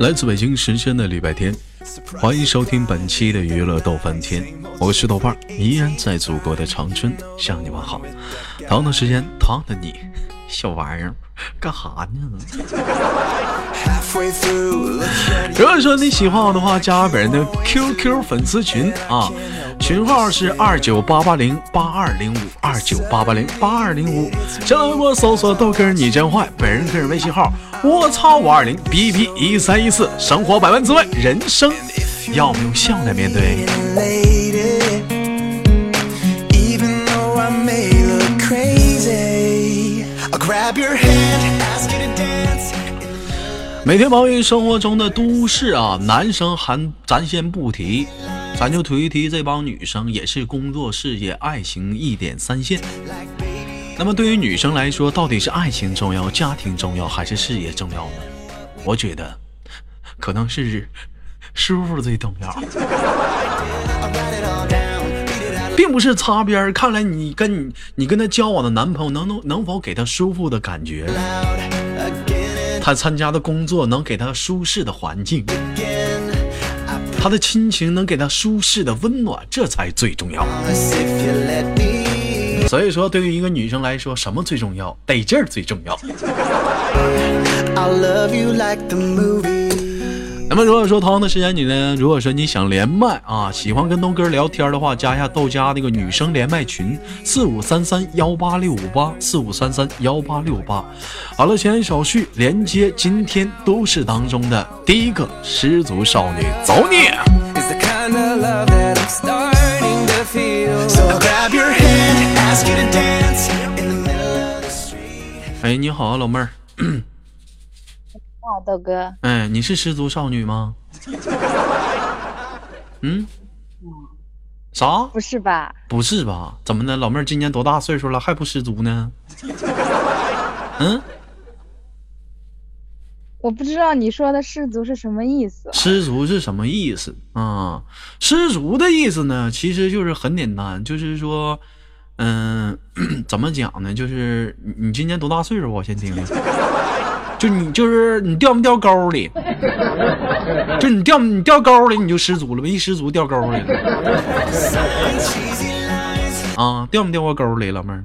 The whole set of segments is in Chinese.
来自北京时间的礼拜天，欢迎收听本期的娱乐逗翻天，我是豆瓣，依然在祖国的长春向你们好。同样的时间，同样的你，小玩意儿，干哈呢？如果说你喜欢我的话，加本人的 QQ 粉丝群啊。群号是二九八八零八二零五二九八八零八二零五，新浪微博搜索豆哥你真坏，本人个人微信号我操五二零 B B 一三一四，生活百般滋味，人生要用笑来面对。每天忙于生活中的都市啊，男生还咱先不提。咱就提一提这帮女生，也是工作、事业、爱情一点三线。那么对于女生来说，到底是爱情重要、家庭重要，还是事业重要呢？我觉得，可能是舒服最重要，并不是擦边。看来你跟你你跟他交往的男朋友能能能否给他舒服的感觉？他参加的工作能给他舒适的环境？他的亲情能给他舒适的温暖，这才最重要。所以说，对于一个女生来说，什么最重要？得劲儿最重要。那么如果说同样的时间你呢？如果说你想连麦啊，喜欢跟东哥聊天的话，加一下豆家那个女生连麦群四五三三幺八六五八四五三三幺八六八。好了，闲言少叙，连接今天都市当中的第一个失足少女，走你！哎，你好啊，老妹儿。豆哥，哎，你是失足少女吗？嗯，啥？不是吧？不是吧？怎么的？老妹儿今年多大岁数了，还不失足呢？嗯，我不知道你说的失足是什么意思。失足是什么意思啊？失足的意思呢，其实就是很简单，就是说，嗯，怎么讲呢？就是你今年多大岁数？我先听听。就你就是你掉没掉沟里？就你掉你掉沟里你就失足了呗，一失足掉沟里了。啊，掉没掉过沟里，老妹儿？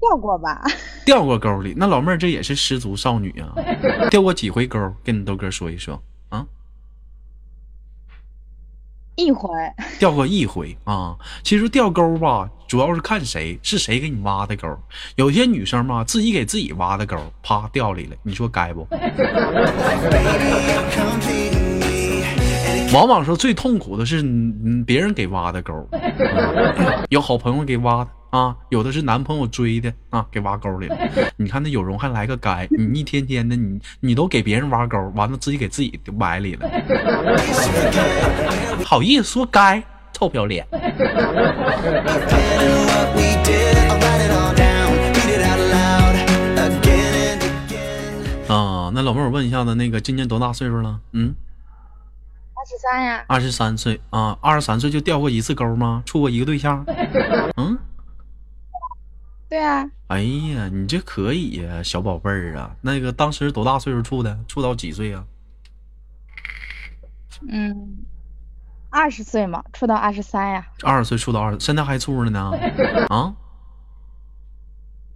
掉过吧？掉过沟里，那老妹儿这也是失足少女啊？掉过几回沟？跟你豆哥说一说啊。一回 掉过一回啊，其实掉钩吧，主要是看谁是谁给你挖的钩。有些女生嘛，自己给自己挖的钩，啪掉里了，你说该不？往往说最痛苦的是，别人给挖的沟，有好朋友给挖的。啊，有的是男朋友追的啊，给挖沟里了。你看那有容还来个该，你一天天的，你你都给别人挖沟，完了自己给自己埋里了，好意思说该，臭不要脸。啊，那老妹儿，我问一下子，那个今年多大岁数了？嗯，二十三呀。二十三岁啊，二十三岁就掉过一次沟吗？处过一个对象？嗯。对啊，哎呀，你这可以呀，小宝贝儿啊！那个当时多大岁数处的？处到几岁啊？嗯，二十岁嘛，处到二十三呀。二十岁处到二，现在还处着呢？啊？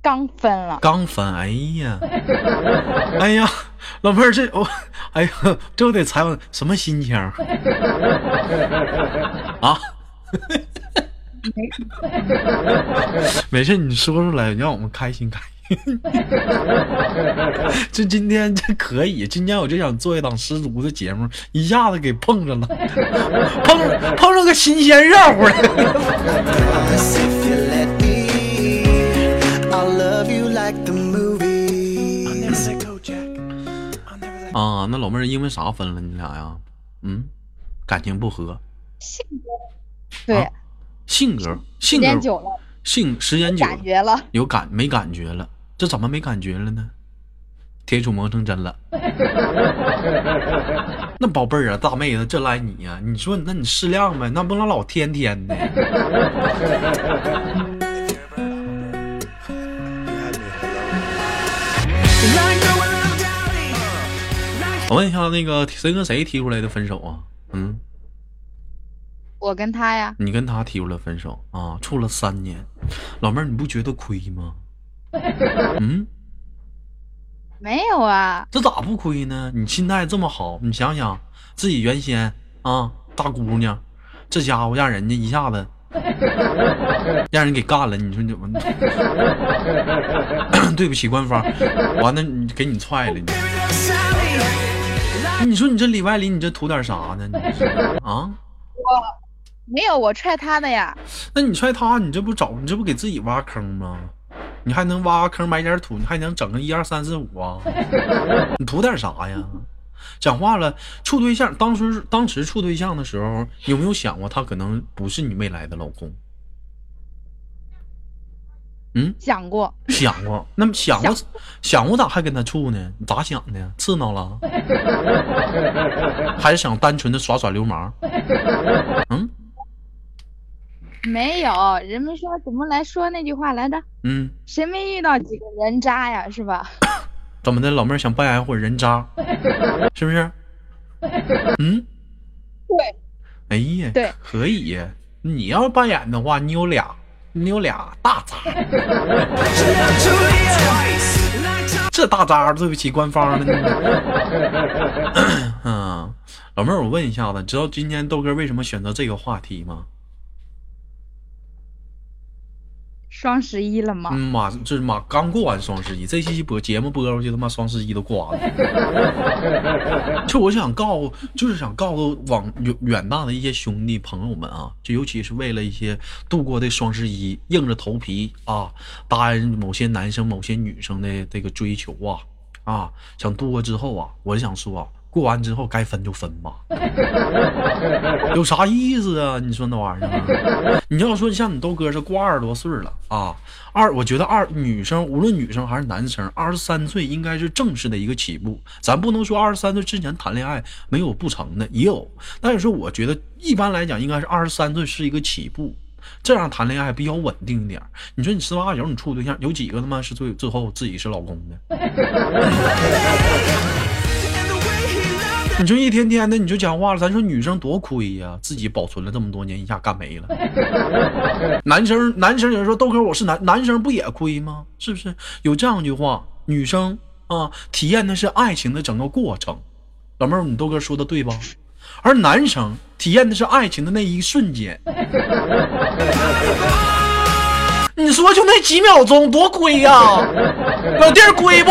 刚分了。刚分，哎呀，哎呀，老妹儿这我，哎呀，这我得采访什么心情？啊？没事，你说出来，让我们开心开心。这今天这可以，今天我就想做一档失足的节目，一下子给碰上了，碰碰上个新鲜热乎的。啊，那老妹儿因为啥分了你俩呀？嗯，感情不和。性格对。性格性格性时间久了有感没感觉了。这怎么没感觉了呢？铁杵磨成针了。那宝贝儿啊大妹子这赖你呀你说那你适量呗那不能老天天的。我问一下那个谁跟谁提出来的分手啊？嗯？我跟他呀，你跟他提出了分手啊？处了三年，老妹儿，你不觉得亏吗？嗯，没有啊，这咋不亏呢？你心态这么好，你想想自己原先啊，大姑娘，这家伙让人家一下子 让人给干了，你说你怎么？对不起官方，完了你给你踹了你。你说你这里外里你这图点啥呢？你这是啊？没有，我踹他的呀。那你踹他，你这不找你这不给自己挖坑吗？你还能挖坑埋点土，你还能整个一二三四五啊？你图点啥呀？讲话了，处对象，当时当时处对象的时候，有没有想过他可能不是你未来的老公？嗯，想过，想过，那么想过想过咋还跟他处呢？你咋想的？刺挠了？还是想单纯的耍耍流氓？嗯没有。人们说怎么来说那句话来着？嗯，谁没遇到几个人渣呀？是吧？怎么的，老妹儿想扮演会儿人渣，是不是？嗯，对，哎呀，对可以呀。你要扮演的话，你有俩，你有俩大渣。这大渣，对不起官方了。嗯，老妹儿，我问一下子，知道今天豆哥为什么选择这个话题吗？双十一了吗？嗯，马这是马刚过完双十一，这期播节目播出去，他妈双十一都过完了。就我想告诉，就是想告诉往远远大的一些兄弟朋友们啊，就尤其是为了一些度过的双十一，硬着头皮啊，答应某些男生、某些女生的这个追求啊啊，想度过之后啊，我就想说啊。过完之后该分就分吧，有啥意思啊？你说那玩意儿，你要说像你豆哥是过二十多岁了啊，二，我觉得二女生无论女生还是男生，二十三岁应该是正式的一个起步。咱不能说二十三岁之前谈恋爱没有不成的，也有。但是我觉得一般来讲，应该是二十三岁是一个起步，这样谈恋爱比较稳定一点。你说你十八九你处对象，有几个他妈是最最后自己是老公的？你说一天天的你就讲话了，咱说女生多亏呀，自己保存了这么多年，一下干没了。男生男生有人说豆哥我是男男生不也亏吗？是不是有这样一句话？女生啊，体验的是爱情的整个过程。老妹儿，你豆哥说的对吧？而男生体验的是爱情的那一瞬间。你说就那几秒钟多亏呀，老弟儿亏不？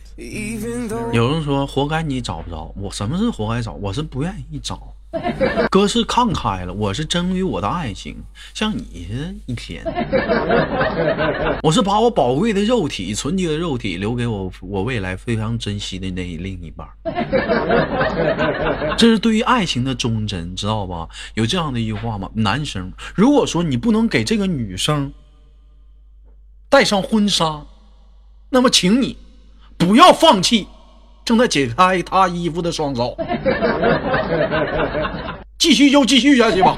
有人说活该你找不着，我什么是活该找？我是不愿意找。哥是看开了，我是真于我的爱情，像你是一天，我是把我宝贵的肉体、纯洁的肉体留给我我未来非常珍惜的那另一半。这是对于爱情的忠贞，知道吧？有这样的一句话吗？男生，如果说你不能给这个女生戴上婚纱，那么请你不要放弃正在解开他衣服的双手，继续就继续下去吧。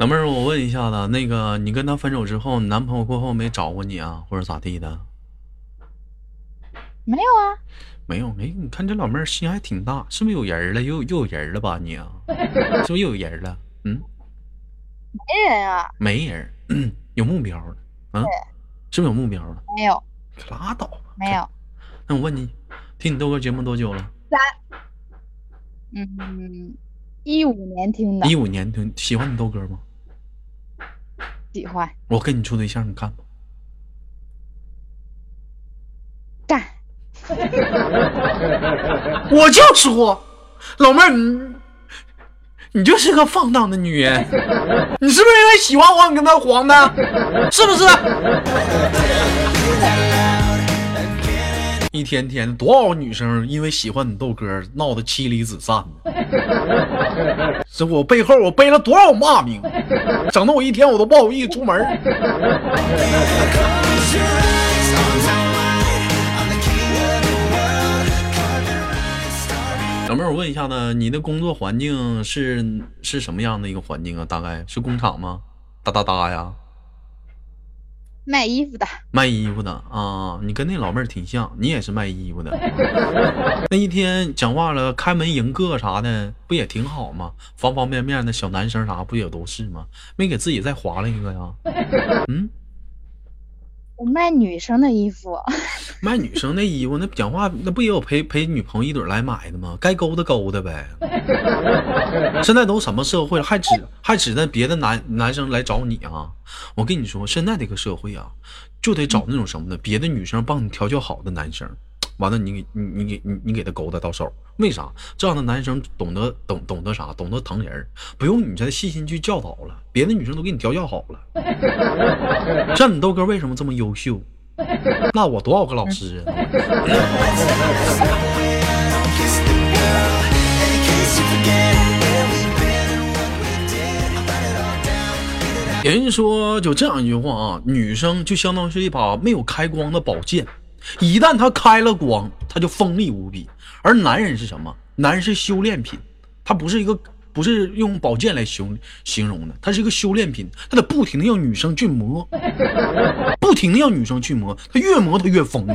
老妹儿，我问一下子，那个你跟他分手之后，你男朋友过后没找过你啊，或者咋地的？没有啊，没有，哎，你看这老妹儿心还挺大，是不是有人了？又又有人了吧你啊？是不是又有人了？嗯，没人啊，没人，嗯，有目标了，啊，是不是有目标了？没有，可拉倒吧，没有。那我问你，听你豆哥节目多久了？三嗯，一五年听的一，五年听，喜欢你豆哥吗？喜欢我跟你处对象，你干吗？干。我就说，老妹儿，你你就是个放荡的女人，你是不是因为喜欢我，你跟他黄的？是不是？一天天多少女生因为喜欢你豆哥闹得妻离子散的，这我背后我背了多少骂名，整得我一天我都不好意思出门。老妹儿，我问一下呢，你的工作环境是是什么样的一个环境啊？大概是工厂吗？哒哒哒呀，卖衣服的，卖衣服的啊，你跟那老妹儿挺像，你也是卖衣服的。那一天讲话了，开门迎客啥的，不也挺好吗？方方面面的小男生啥不也都是吗？没给自己再划了一个呀？嗯，我卖女生的衣服，卖女生的衣服，那讲话那不也有陪陪女朋友一堆来买的吗？该勾搭勾搭呗。现在都什么社会了，还指还指着别的男男生来找你啊？我跟你说，现在这个社会啊，就得找那种什么呢？别的女生帮你调教好的男生，完了你给你你给你你给他勾搭到手，为啥？这样的男生懂得懂懂得啥？懂得疼人，不用你再细心去教导了，别的女生都给你调教好了。像你豆哥为什么这么优秀？那我多少个老师啊？kiss the girl. And in case you forget where we've been and what we did, I'll write it all down. 有人说就这样一句话啊，女生就相当于是一把没有开光的宝剑，一旦它开了光，它就锋利无比。而男人是什么？男人是修炼品，他不是一个不是用宝剑来形形容的，它是一个修炼品，他得不停的让女生去磨，不停的让女生去磨，他越磨他越锋利。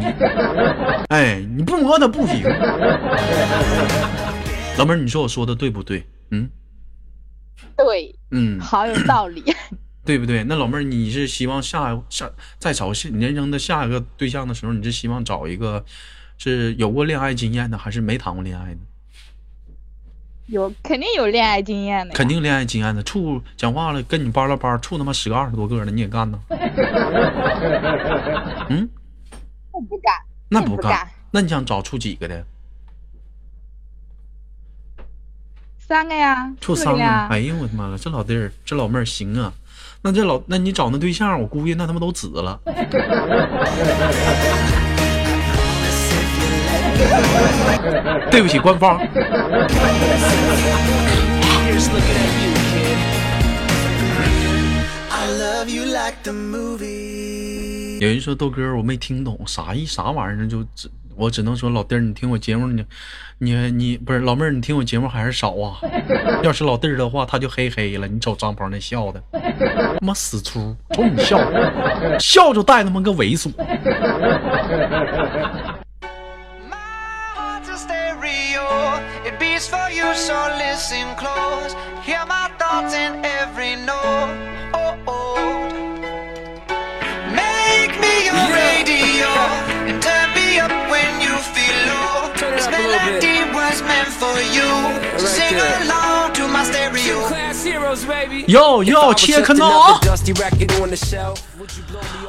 哎，你不磨他不行。老妹儿，你说我说的对不对？嗯对，嗯。好有道理。对不对？那老妹儿，你是希望下下在找下人生的下一个对象的时候，你是希望找一个是有过恋爱经验的，还是没谈过恋爱的？有肯定有恋爱经验的，肯定恋爱经验的，处讲话了跟你班了班，处他妈十个二十多个的，你也干呢？嗯，我不敢，那不干并不干。那你想找处几个的？三个呀，处三个？哎呦我的妈了，这老弟儿，这老妹儿行啊。那这老，那你找那对象，我估计那他妈都紫了。对不起，官方。有人说豆哥，我没听懂啥意啥玩意儿，就只我只能说老弟儿，你听我节目，你你你不是老妹儿，你听我节目还是少啊。要是老弟儿的话，他就嘿嘿了。你瞅张鹏那笑的，他妈死粗，瞅你笑，笑就带他妈个猥琐。Little bit. was meant for you. Sing to my stereo. Class heroes, baby. Yo, yo, now.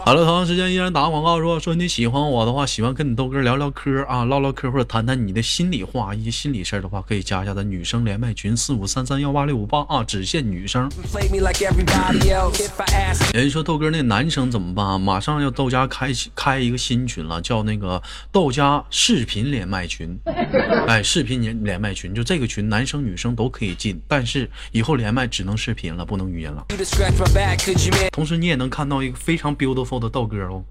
好了，同样时间依然打个广告。如果说你喜欢我的话，喜欢跟你豆哥聊聊嗑啊，唠唠嗑或者谈谈你的心里话，一些心理事儿的话，可以加一下的女生连麦群四五三三幺八六五八啊，只限女生。人说豆哥那男生怎么办啊？马上要豆家开开一个新群了，叫那个豆家视频连麦群，哎，视。视频连连麦群就这个群男生女生都可以进但是以后连麦只能视频了不能语音了。同时你也能看到一个非常 beautiful 的道哥哦。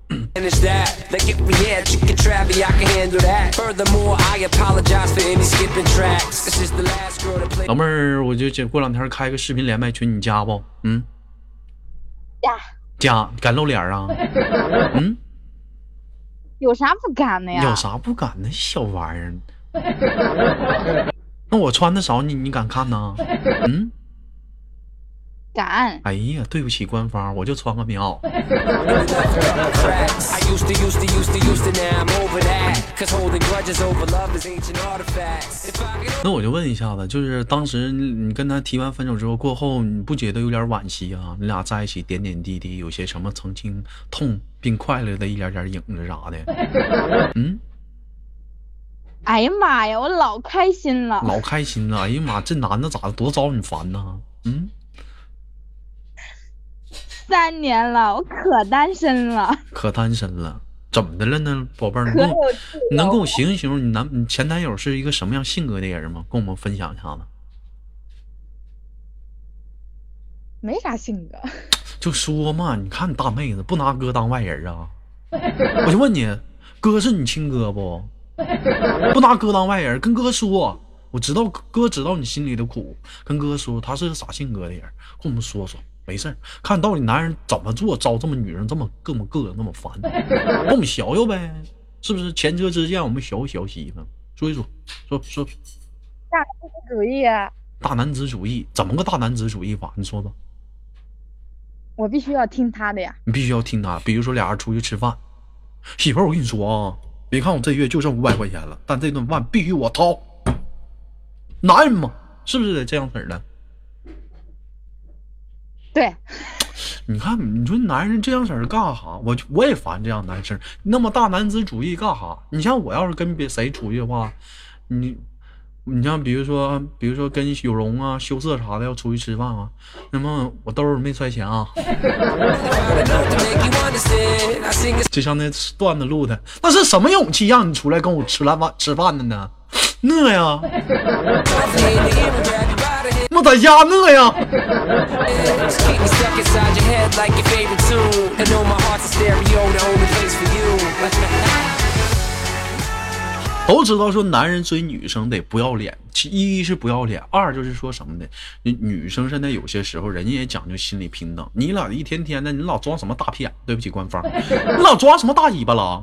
老妹儿我就这过两天开个视频连麦群你加不？嗯？加。加敢露脸啊？嗯？有啥不敢的呀？有啥不敢的？小玩意儿。那我穿的少你你敢看呢？嗯？敢。哎呀对不起官方我就穿个棉袄那我就问一下子就是当时你跟他提完分手之后过后你不觉得有点惋惜啊？你俩在一起点点滴滴有些什么曾经痛并快乐的一点点影子啥的？嗯？哎呀妈呀，我老开心了。老开心了。哎呀妈，这男的咋的多招你烦呢？嗯，三年了，我可单身了，可单身了，怎么的了呢，宝贝儿？你能给我形容形容你男你前男友是一个什么样性格的人吗？跟我们分享一下子。没啥性格。就说嘛，你看你大妹子不拿哥当外人啊？我就问你，哥是你亲哥不？不拿哥当外人，跟哥说，我知道哥知道你心里的苦，跟哥说他是个啥性格的人，跟我们说说，没事儿看到底男人怎么做招这么女人这么这么个那么烦，跟我们学学呗，是不是？前车之鉴，我们学学习呢，说一说，说说大男子主义啊，大男子主义，怎么个大男子主义法？你说说。我必须要听他的呀。你必须要听他。比如说俩人出去吃饭，媳妇儿，我跟你说啊，别看我这月就剩五百块钱了，但这顿饭必须我掏。男人嘛，是不是得这样式儿的？对，你看，你说男人这样式儿干哈？我就我也烦这样男生，那么大男子主义干哈？你像我要是跟别谁出去的话，你你像比如说，比如说跟有容啊、羞涩啥的要出去吃饭啊，那么我兜里没揣钱啊。就像那段子录的，那是什么勇气让你出来跟我吃来饭吃饭的呢？饿呀！我在家饿呀！都知道说男人追女生得不要脸，其一是不要脸，二就是说什么呢？女女生现在有些时候人家也讲究心理平等，你俩一天天的，你老装什么大屁眼？对不起官方，你老装什么大尾巴了？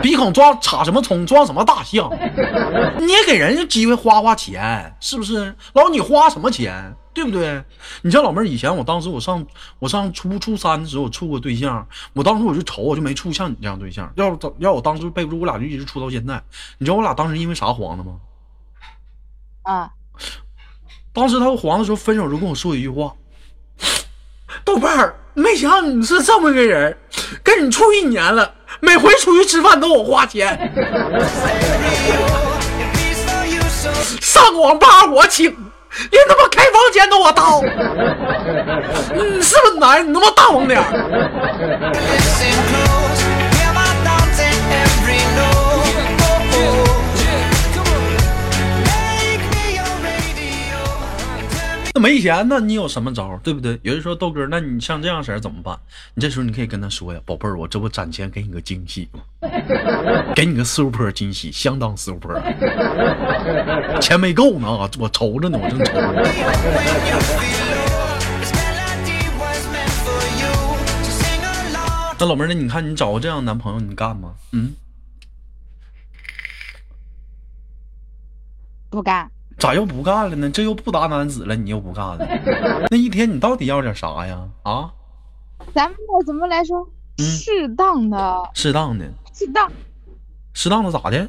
鼻孔装插什么葱？装什么大象？你也给人家机会花花钱，是不是？老你花什么钱？对不对？你像老妹儿，以前我当时我上我上初初三的时候，我处过对象，我当时我就愁，我就没处像你这样对象。要是要我当时背不住，我俩就一直处到现在。你知道我俩当时因为啥黄的吗？啊，当时他和黄的时候，分手就跟我说一句话：“豆瓣儿，没想到你是这么个人，跟你处一年了，每回出去吃饭都我花钱，上网吧我请，连他妈开房钱都我掏。你是不是男人？你他妈大方点。” 那没钱呢，你有什么招？对不对？有人说豆哥，那你像这样式儿怎么办？你这时候你可以跟他说呀，宝贝儿，我这不攒钱给你个惊喜吗？给你个 super 惊喜，相当 super。钱没够呢，啊我愁着呢，我正愁着呢。那老妹儿，那你看你找个这样的男朋友，你干吗？嗯，不干。咋又不干了呢？这又不打男子了，你又不干了？那一天你到底要点啥呀？啊，咱们这怎么来说？嗯适当的，适当的，适当，适当的咋的？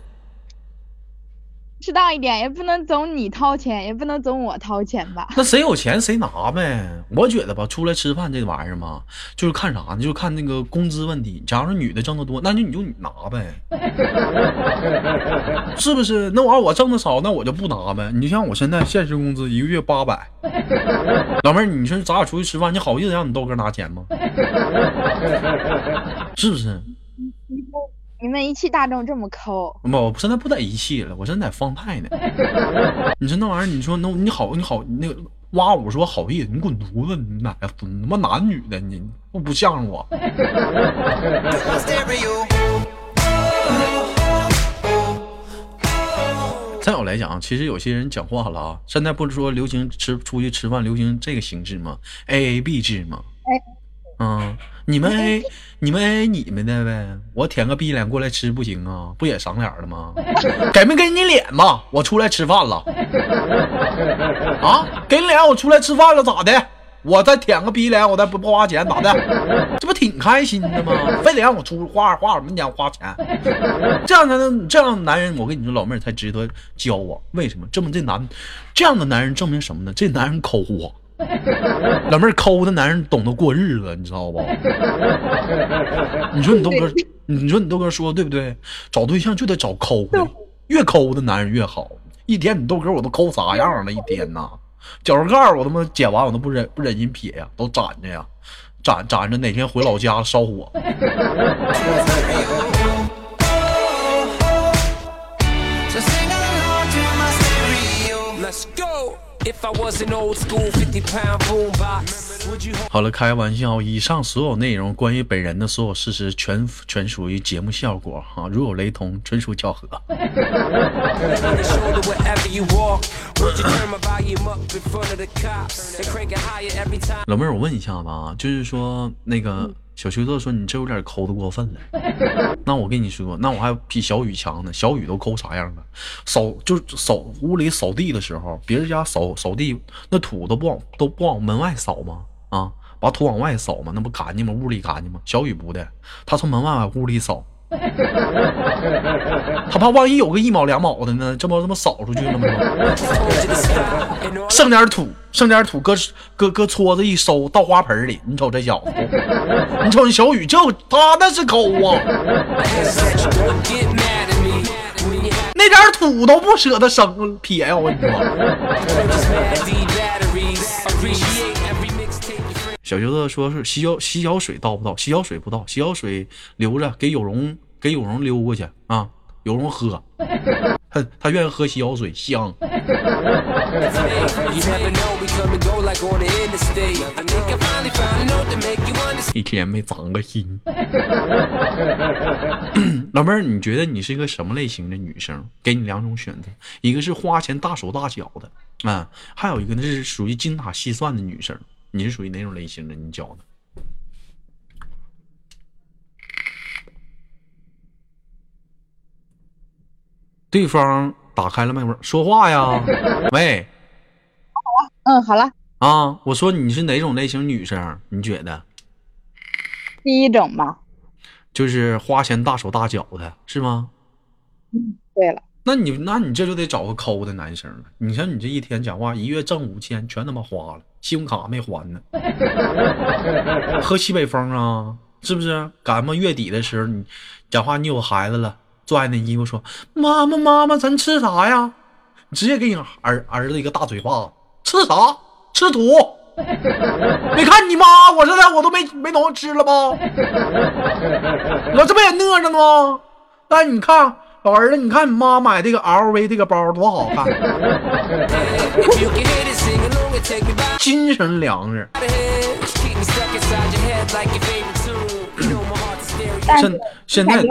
适当一点，也不能总你掏钱，也不能总我掏钱吧？那谁有钱谁拿呗。我觉得吧，出来吃饭这玩意儿嘛，就是看啥呢？就看那个工资问题。假如说女的挣得多，那就你就你拿呗，是不是？那玩意儿我挣的少，那我就不拿呗。你就像我现在现实工资一个月八百，老妹儿，你说咱俩出去吃饭，你好意思让你豆哥拿钱吗？是不是？你们一汽大众这么抠，不，我现在不在一汽了，我现在在方太呢。你说那玩意儿，你说那你好，你好，那个挖我说好意思，你滚犊子！你哪个？你他妈男女的，你不不像我。再有来讲，其实有些人讲话了啊，现在不是说流行吃出去吃饭流行这个形式吗？A A B 制吗？嗯，你们 A 你们 A 你们的呗，我舔个逼脸过来吃不行啊？不也赏脸了吗？给没给你脸嘛？我出来吃饭了。啊，给你脸，我出来吃饭了，咋的？我再舔个逼脸，我再不不花钱，咋的？这不挺开心的吗？非得让我出花花什么钱花钱？这样才能这样的男人，我跟你说，老妹儿才值得交往。为什么？这么这男这样的男人证明什么呢？这男人抠啊。老妹儿抠的男人懂得过日子，你知道不？你说你豆哥，你说你豆哥说对不对？找对象就得找抠的，越抠的男人越好。一天你豆哥我都抠啥样了？一天呐，脚趾盖我他妈剪完我都不忍不忍心撇呀，都攒着呀，攒攒着哪天回老家烧火。好了，开个玩笑，以上所有内容，关于本人的所有事实，全全属于节目效果哈，如有雷同，纯属巧合。老妹儿，我问一下吧，就是说那个。小徐子说你这有点抠的过分了。那我跟你说，那我还比小雨强呢。小雨都抠啥样了？扫就是扫屋里扫地的时候，别人家扫扫地那土都不往都不往门外扫吗？啊，把土往外扫吗？那不干净吗？屋里干净吗？小雨不的，他从门外往屋里扫。他怕万一有个一毛两毛的呢，这不他妈扫出去了吗？剩点土，剩点土，搁搁搁撮子一收，倒花盆里。你瞅这小子，你瞅你小雨，就他那是抠啊，那点土都不舍得生撇呀！我跟你说，小舅子说是洗脚洗脚水倒不倒？洗脚水不倒，洗脚水留着给有容给有容溜过去啊，有容喝。他他愿意喝洗脚水，香。一天没长个心。老妹儿，你觉得你是一个什么类型的女生？给你两种选择，一个是花钱大手大脚的啊，还有一个呢是属于精打细算的女生。你是属于哪种类型的？你教的？对方打开了麦克风，说话呀！喂，嗯，好了，啊，我说你是哪种类型女生？你觉得？第一种吧。就是花钱大手大脚的，是吗？嗯对了，那你那你这就得找个抠的男生了。你看你这一天讲话，一月挣五千，全他妈花了，信用卡没还呢。喝西北风啊，是不是？赶么月底的时候，你讲话你有孩子了，拽那衣服说：“妈妈妈妈，咱吃啥呀？”你直接给你儿儿子一个大嘴巴子，吃啥？吃土。你看你妈，我这在我都没没东西吃了吧？我这不也饿着呢吗？那你看，老儿子你看你妈买这个 lv 这个包多好看 精神粮食。现现在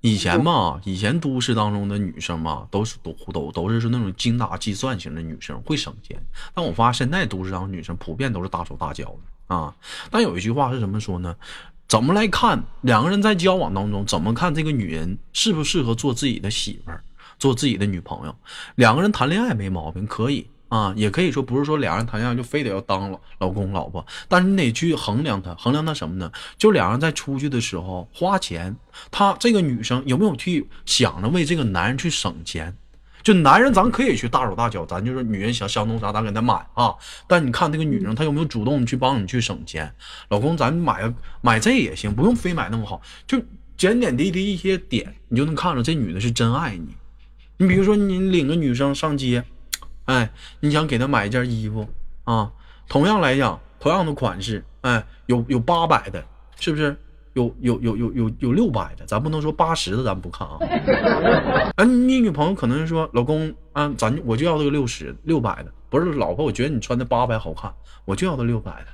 以前嘛以前都市当中的女生嘛都是都都都是说那种精打计算型的女生会省钱。但我发现现在都市当中女生普遍都是大手大脚的啊。但有一句话是怎么说呢？怎么来看两个人在交往当中，怎么看这个女人适不适合做自己的媳妇儿，做自己的女朋友？两个人谈恋爱没毛病，可以啊，也可以说不是说两人谈恋爱就非得要当老老公老婆，但是你得去衡量他，衡量他什么呢？就两人在出去的时候花钱，她这个女生有没有去想着为这个男人去省钱？就男人，咱可以去大手大脚，咱就是女人想想弄啥，咱给她买啊。但你看这个女生，她有没有主动去帮你去省钱？老公，咱买个买这也行，不用非买那么好，就点点滴滴一些点，你就能看出这女的是真爱你。你比如说，你领个女生上街，哎，你想给她买一件衣服啊，同样来讲，同样的款式，哎，有有八百的，是不是？有有有有有有六百的，咱不能说八十的，咱不看啊。啊，你女朋友可能说，老公啊，咱我就要这个六十六百的，不是老婆，我觉得你穿的八百好看，我就要这六百的。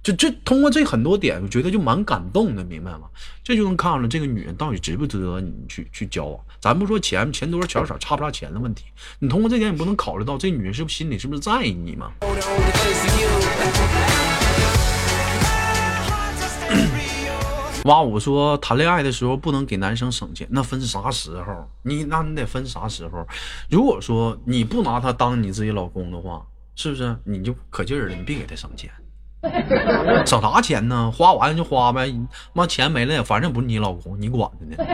就这通过这很多点，我觉得就蛮感动的，明白吗？这就能看出来这个女人到底值不值得你去去交往。咱不说钱，钱多少钱少，差不差钱的问题。你通过这点，你不能考虑到这女人是不是心里是不是在意你吗？哇，我说谈恋爱的时候不能给男生省钱，那分啥时候？你那你得分啥时候？如果说你不拿他当你自己老公的话，是不是你就可劲儿的，你别给他省钱。省啥钱呢？花完就花呗，妈钱没了反正不是你老公，你管着呢。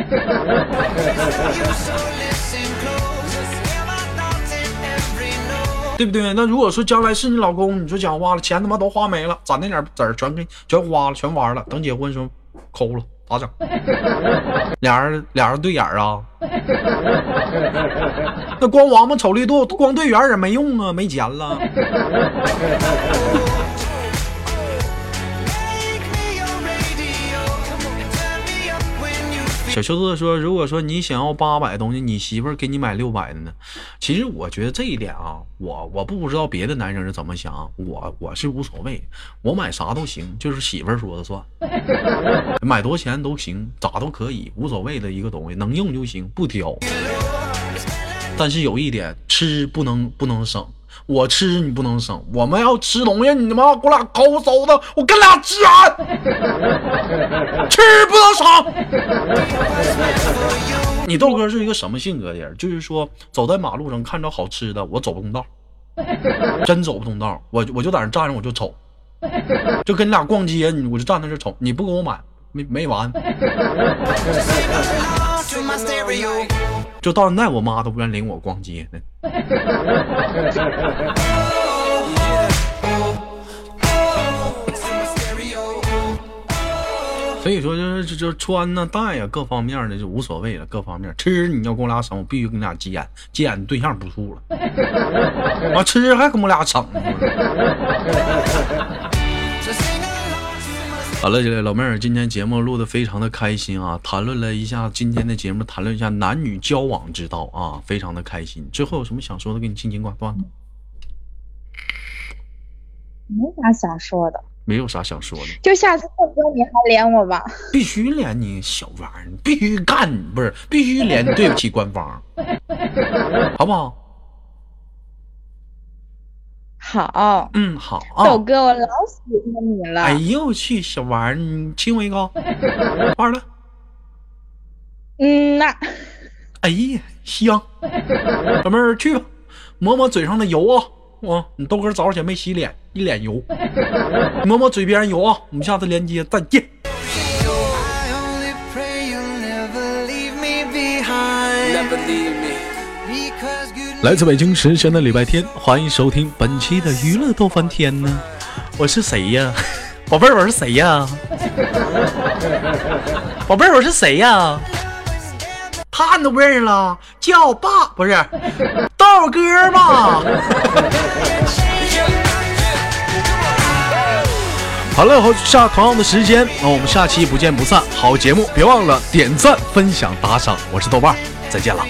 对不对？那如果说将来是你老公，你说讲话了，钱他妈都花没了，攒那点子儿全给全花了，全玩了，等结婚时候抠了，咋整？俩人俩人对眼儿啊？那光王八瞅绿豆，光对眼也没用啊，没钱了。小秋子说：“如果说你想要八百的东西，你媳妇儿给你买六百的呢？其实我觉得这一点啊，我我不知道别的男生是怎么想，我我是无所谓，我买啥都行，就是媳妇儿说了算，买多少钱都行，咋都可以，无所谓的一个东西，能用就行，不挑。但是有一点，吃不能不能省。”我吃你不能省，我们要吃东西，你他妈给我俩抠搜的，我跟俩吃吃不能省。你豆哥是一个什么性格的人？就是说，走在马路上看着好吃的，我走不动道，真走不动道，我我就在那站着，我就瞅，就跟你俩逛街，你我就站在这瞅，你不给我买，没没完。就到现在，我妈都不愿领我逛街呢。所以说，就是就就穿呢、戴呀，各方面的就无所谓了，各方面吃你要跟我俩省，我必须跟你俩急眼，急眼对象不处了。啊，吃还跟我俩省 好了，这个老妹儿，今天节目录的非常的开心啊，谈论了一下今天的节目，谈论一下男女交往之道啊，非常的开心。最后有什么想说的，给你轻轻挂断了。没啥想说的，没有啥想说的，就下次唱歌你还连我吧。必须连你小玩意儿，必须干，不是必须连，对不起官方，好不好？好，嗯，好啊。豆哥，我老喜欢你了。哎呦我去，小玩意儿，你亲我一口，完了。嗯呐，哎呀，香，小妹儿去吧，抹抹嘴上的油啊！啊，你豆哥早上起来没洗脸，一脸油，抹抹嘴边上油啊！我们下次连接再见。来自北京时间的礼拜天，欢迎收听本期的娱乐逗翻天呢。我是谁呀？宝贝儿，我是谁呀？宝贝儿，我是谁呀？他你都不认识了？叫爸不是豆哥吗？好了，好下同样的时间，那我们下期不见不散。好节目，别忘了点赞、分享、打赏。我是豆瓣儿，再见了。